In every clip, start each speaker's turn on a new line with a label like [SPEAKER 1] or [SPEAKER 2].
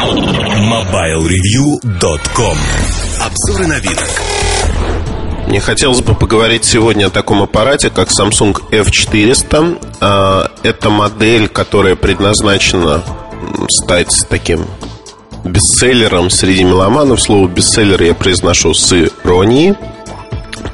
[SPEAKER 1] MobileReview.com Обзоры новинок
[SPEAKER 2] мне хотелось бы поговорить сегодня о таком аппарате, как Samsung F400. А, это модель, которая предназначена стать таким бестселлером среди меломанов. Слово бестселлер я произношу с иронией.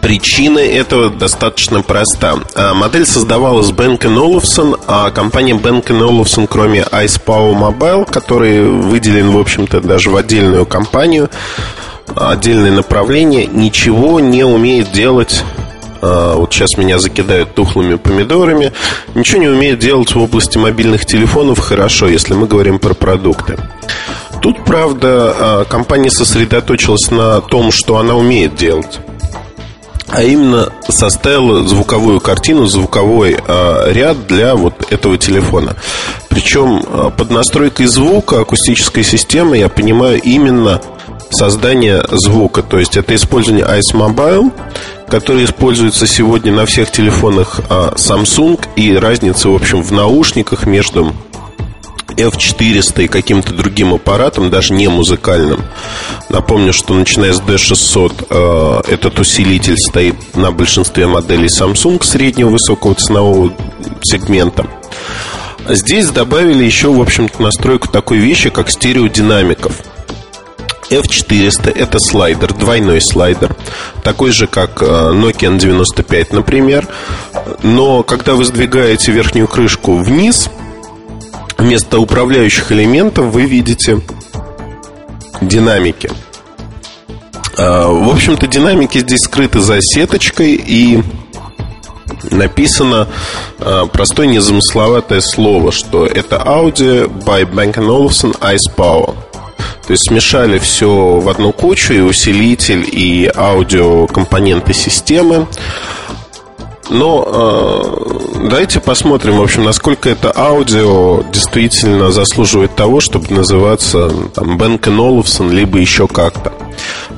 [SPEAKER 2] Причина этого достаточно проста. Модель создавалась Bank Olufsen, а компания Bank Olufsen, кроме Ice Power Mobile, который выделен, в общем-то, даже в отдельную компанию, отдельное направление, ничего не умеет делать а, вот сейчас меня закидают тухлыми помидорами, ничего не умеет делать в области мобильных телефонов хорошо, если мы говорим про продукты. Тут, правда, а, компания сосредоточилась на том, что она умеет делать а именно составила звуковую картину, звуковой э, ряд для вот этого телефона. Причем э, под настройкой звука акустической системы я понимаю именно создание звука. То есть это использование Ice Mobile, который используется сегодня на всех телефонах э, Samsung, и разница, в общем, в наушниках между F400 и каким-то другим аппаратом, даже не музыкальным. Напомню, что начиная с D600 э, этот усилитель стоит на большинстве моделей Samsung среднего высокого ценового сегмента. Здесь добавили еще, в общем-то, настройку такой вещи, как стереодинамиков. F400 это слайдер, двойной слайдер, такой же, как э, Nokia N95, например. Но когда вы сдвигаете верхнюю крышку вниз – вместо управляющих элементов вы видите динамики. А, в общем-то, динамики здесь скрыты за сеточкой и написано а, простое незамысловатое слово, что это аудио by Bang Olufsen Ice Power. То есть смешали все в одну кучу, и усилитель, и аудиокомпоненты системы. Но э, давайте посмотрим, в общем, насколько это аудио действительно заслуживает того, чтобы называться там Бенкен Олufsen, либо еще как-то.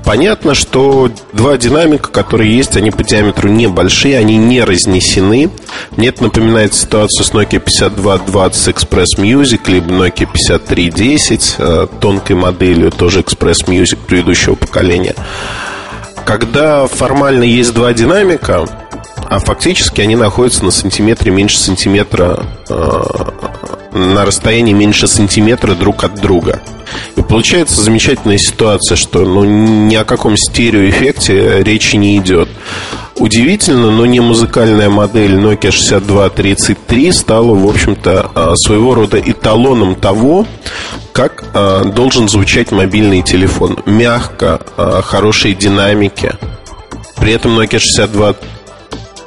[SPEAKER 2] Понятно, что два динамика, которые есть, они по диаметру небольшие, они не разнесены. Мне это напоминает ситуацию с Nokia 5220 Express Music, либо Nokia 5310, э, тонкой моделью, тоже Express Music предыдущего поколения. Когда формально есть два динамика, а фактически они находятся на сантиметре меньше сантиметра, э, на расстоянии меньше сантиметра друг от друга. И получается замечательная ситуация, что ну, ни о каком стереоэффекте речи не идет. Удивительно, но не музыкальная модель Nokia 6233 стала, в общем-то, э, своего рода эталоном того, как э, должен звучать мобильный телефон. Мягко, э, хорошие динамики. При этом Nokia 62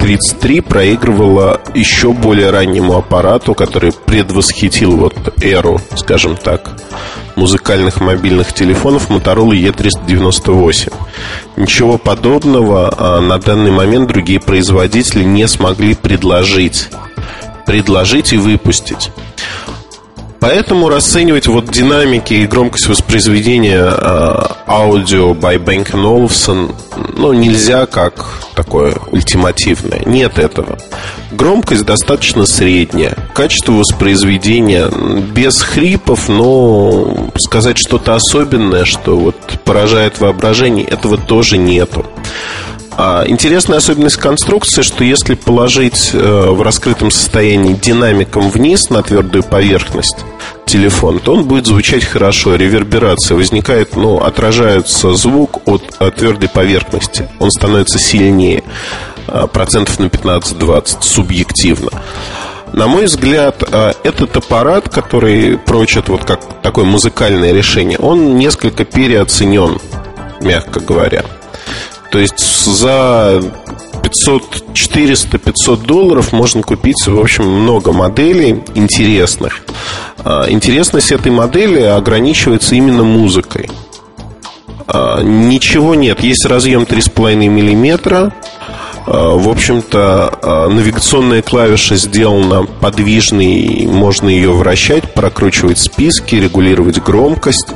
[SPEAKER 2] 33 проигрывала еще более раннему аппарату, который предвосхитил вот эру, скажем так, музыкальных мобильных телефонов Motorola E398. Ничего подобного а на данный момент другие производители не смогли предложить. Предложить и выпустить. Поэтому расценивать вот динамики и громкость воспроизведения э, аудио by Bang Olufsen ну, нельзя как такое ультимативное. Нет этого. Громкость достаточно средняя. Качество воспроизведения без хрипов, но сказать что-то особенное, что вот поражает воображение, этого тоже нету. А интересная особенность конструкции, что если положить э, в раскрытом состоянии динамиком вниз на твердую поверхность телефон, то он будет звучать хорошо. Реверберация возникает, ну, отражается звук от, от твердой поверхности. Он становится сильнее э, процентов на 15-20 субъективно. На мой взгляд, э, этот аппарат, который прочит вот как такое музыкальное решение, он несколько переоценен, мягко говоря. То есть за 500, 400, 500 долларов можно купить, в общем, много моделей интересных. А, интересность этой модели ограничивается именно музыкой. А, ничего нет. Есть разъем 3,5 миллиметра. А, в общем-то, навигационная клавиша сделана подвижной, можно ее вращать, прокручивать списки, регулировать громкость.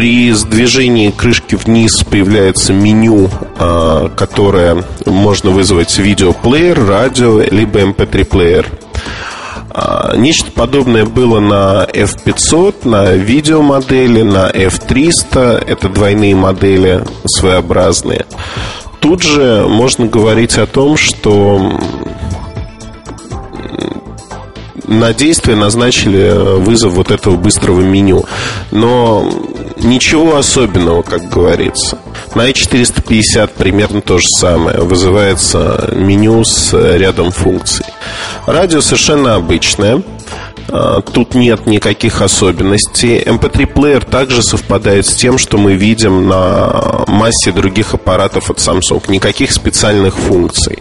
[SPEAKER 2] При сдвижении крышки вниз появляется меню, а, которое можно вызвать видеоплеер, радио, либо MP3-плеер. Эм А, нечто подобное было на F500, на видеомодели, на F300. Это двойные модели своеобразные. Тут же можно говорить о том, что на действие назначили вызов вот этого быстрого меню. Но ничего особенного, как говорится. На i450 примерно то же самое. Вызывается меню с рядом функций. Радио совершенно обычное. А, тут нет никаких особенностей. MP3-плеер также совпадает с тем, что мы видим на массе других аппаратов от Samsung. Никаких специальных функций.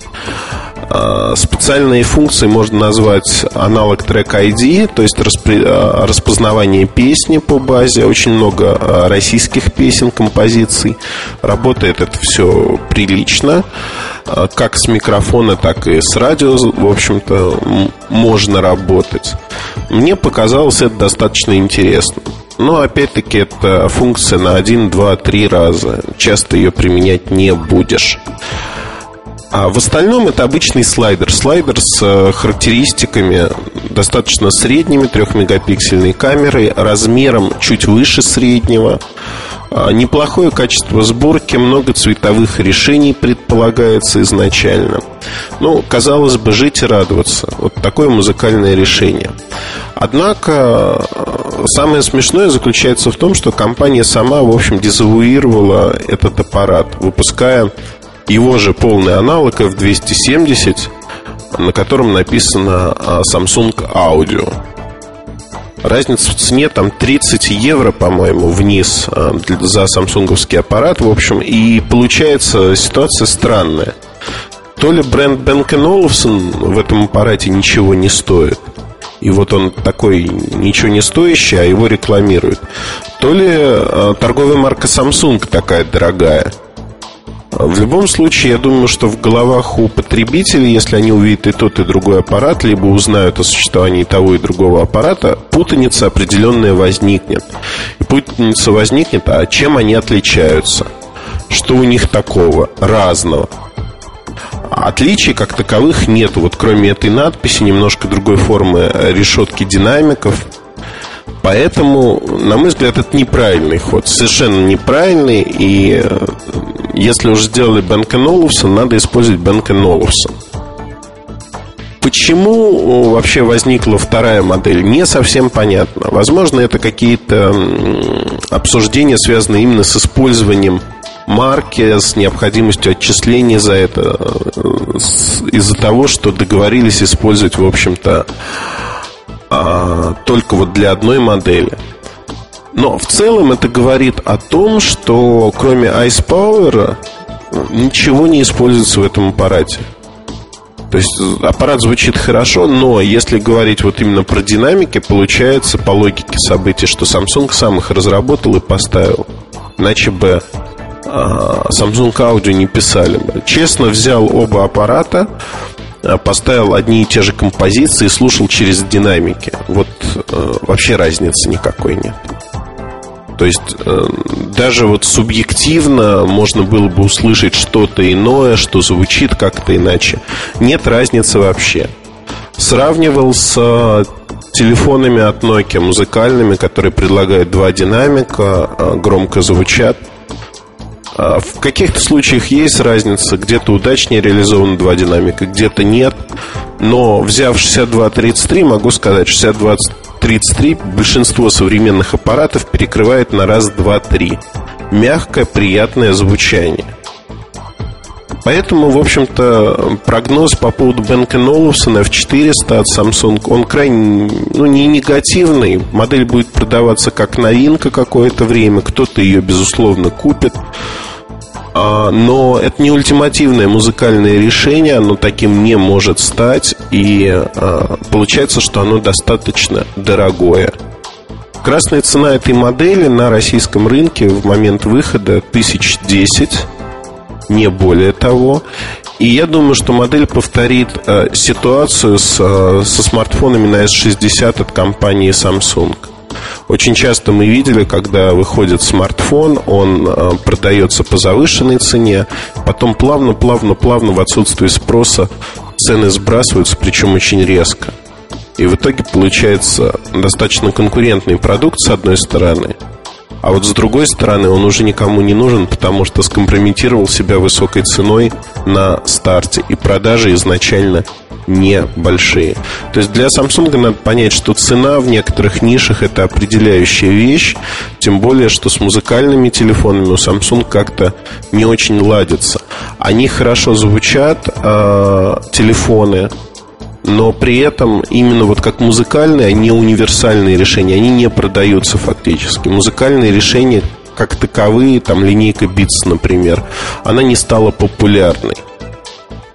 [SPEAKER 2] А, специальные функции можно назвать аналог трек ID, то есть а, распознавание песни по базе. Очень много а, российских песен, композиций. Работает это все прилично. Как с микрофона, так и с радио, в общем-то, можно работать. Мне показалось это достаточно интересно. Но опять-таки это функция на 1, 2, 3 раза. Часто ее применять не будешь. А в остальном это обычный слайдер. Слайдер с э, характеристиками достаточно средними, трехмегапиксельной камерой, размером чуть выше среднего. А, неплохое качество сборки, много цветовых решений предполагается изначально. Ну, казалось бы, жить и радоваться. Вот такое музыкальное решение. Однако, э, самое смешное заключается в том, что компания сама, в общем, дезавуировала этот аппарат, выпуская его же полный аналог F270, на котором написано а, Samsung Audio. Разница в цене там 30 евро, по-моему, вниз а, за самсунговский аппарат, в общем, и получается ситуация странная. То ли бренд Bang Olufsen в этом аппарате ничего не стоит, и вот он такой ничего не стоящий, а его рекламируют. То ли а, торговая марка Samsung такая дорогая – в любом случае, я думаю, что в головах у потребителей, если они увидят и тот, и другой аппарат, либо узнают о существовании того и другого аппарата, путаница определенная возникнет. И путаница возникнет, а чем они отличаются? Что у них такого разного? Отличий как таковых нет. Вот кроме этой надписи, немножко другой формы решетки динамиков – Поэтому, на мой взгляд, это неправильный ход. Совершенно неправильный. И э, если уже сделали Бенка Олufsen, надо использовать Бенка Олufsen. Почему вообще возникла вторая модель, не совсем понятно. Возможно, это какие-то обсуждения, связанные именно с использованием марки, с необходимостью отчисления за это, э, из-за того, что договорились использовать, в общем-то, а, только вот для одной модели. Но в целом это говорит о том, что кроме Ice Power ничего не используется в этом аппарате. То есть аппарат звучит хорошо, но если говорить вот именно про динамики, получается по логике событий, что Samsung сам их разработал и поставил. Иначе бы а, Samsung Audio не писали бы. Честно взял оба аппарата, Э, поставил одни и те же композиции и слушал через динамики. Вот э, вообще разницы никакой нет. То есть э, даже вот субъективно можно было бы услышать что-то иное, что звучит как-то иначе. Нет разницы вообще. Сравнивал с э, телефонами от Nokia музыкальными, которые предлагают два динамика, э, громко звучат. В каких-то случаях есть разница, где-то удачнее реализованы два динамика, где-то нет. Но взяв 6233, могу сказать, 6233 большинство современных аппаратов перекрывает на раз, два, три. Мягкое, приятное звучание. Поэтому, в общем-то, прогноз по поводу Бенка Олufsen F400 от Samsung, он крайне, ну, не негативный. Модель будет продаваться как новинка какое-то время. Кто-то ее, безусловно, купит. А, но это не ультимативное музыкальное решение, оно таким не может стать, и а, получается, что оно достаточно дорогое. Красная цена этой модели на российском рынке в момент выхода 1010, не более того. И я думаю, что модель повторит э, ситуацию э, со смартфонами на S60 от компании Samsung. Очень часто мы видели, когда выходит смартфон, он э, продается по завышенной цене, потом плавно, плавно, плавно в отсутствии спроса цены сбрасываются, причем очень резко. И в итоге получается достаточно конкурентный продукт с одной стороны, а вот с другой стороны он уже никому не нужен, потому что скомпрометировал себя высокой ценой на старте. И продажи изначально небольшие. То есть для Samsung надо понять, что цена в некоторых нишах это определяющая вещь, тем более, что с музыкальными телефонами у Samsung как-то не очень ладится. Они хорошо звучат, э, телефоны, но при этом именно вот как музыкальные, не универсальные решения, они не продаются фактически. Музыкальные решения как таковые, там линейка Beats, например, она не стала популярной.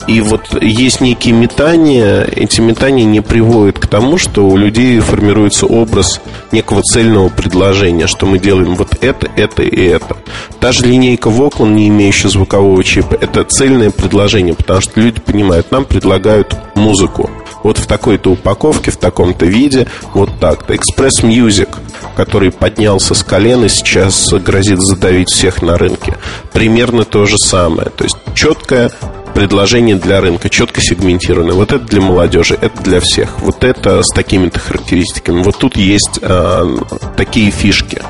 [SPEAKER 2] И вот есть некие метания, эти метания не приводят к тому, что у людей формируется образ некого цельного предложения, что мы делаем вот это, это и это. Та же линейка Vocal, не имеющая звукового чипа, это цельное предложение, потому что люди понимают, нам предлагают музыку. Вот в такой-то упаковке, в таком-то виде, вот так-то. Express Music, который поднялся с колена, сейчас грозит задавить всех на рынке. Примерно то же самое. То есть четкое предложение для рынка, четко сегментированное. Вот это для молодежи, это для всех. Вот это с такими-то характеристиками. Вот тут есть э, такие фишки.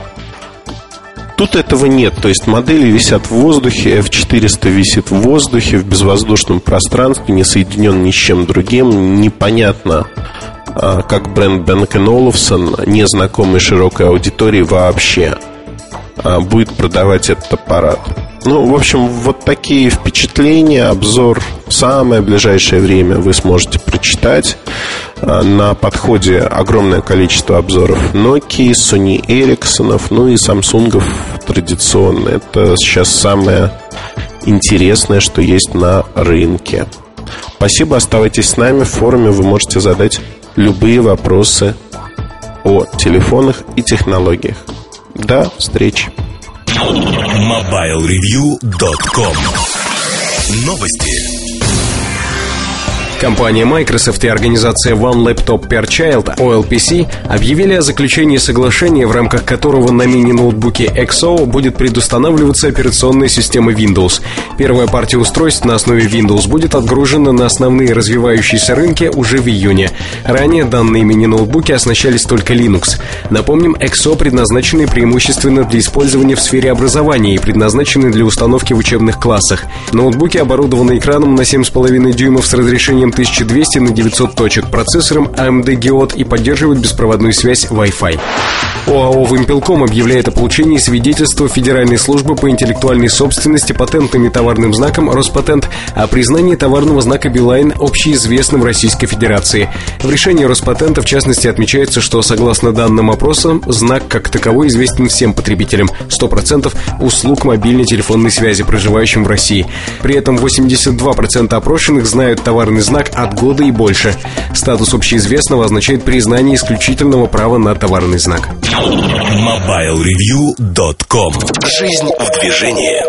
[SPEAKER 2] Тут этого нет, то есть модели висят в воздухе, F400 висит в воздухе, в безвоздушном пространстве, не соединен ни с чем другим, непонятно, а, как бренд Бенк Олufsen, незнакомый широкой аудитории вообще, будет продавать этот аппарат. Ну, в общем, вот такие впечатления, обзор в самое ближайшее время вы сможете прочитать. А, на подходе огромное количество обзоров Nokia, Sony Ericsson, ну и Samsung традиционно. Это сейчас самое интересное, что есть на рынке. Спасибо, оставайтесь с нами. В форуме вы можете задать любые вопросы о телефонах и технологиях. До встречи.
[SPEAKER 1] MobileReview.com Новости.
[SPEAKER 3] Компания Microsoft и организация One Laptop Per Child, OLPC, объявили о заключении соглашения, в рамках которого на мини-ноутбуке XO будет предустанавливаться операционная система Windows. Первая партия устройств на основе Windows будет отгружена на основные развивающиеся рынки уже в июне. Ранее данные мини-ноутбуки оснащались только Linux. Напомним, XO предназначены преимущественно для использования в сфере образования и предназначены для установки в учебных классах. Ноутбуки оборудованы экраном на 7,5 дюймов с разрешением 1200 на 900 точек, процессором AMD Geot и поддерживает беспроводную связь Wi-Fi. ОАО «Вимпелком» объявляет о получении свидетельства Федеральной службы по интеллектуальной собственности патентным и товарным знаком «Роспатент» о признании товарного знака «Билайн» общеизвестным в Российской Федерации. В решении Роспатента, в частности, отмечается, что, согласно данным опроса, знак как таковой известен всем потребителям 100% услуг мобильной телефонной связи, проживающим в России. При этом 82% опрошенных знают товарный знак от года и больше. Статус общеизвестного означает признание исключительного права на товарный знак.
[SPEAKER 1] MobileReview.com Жизнь в движении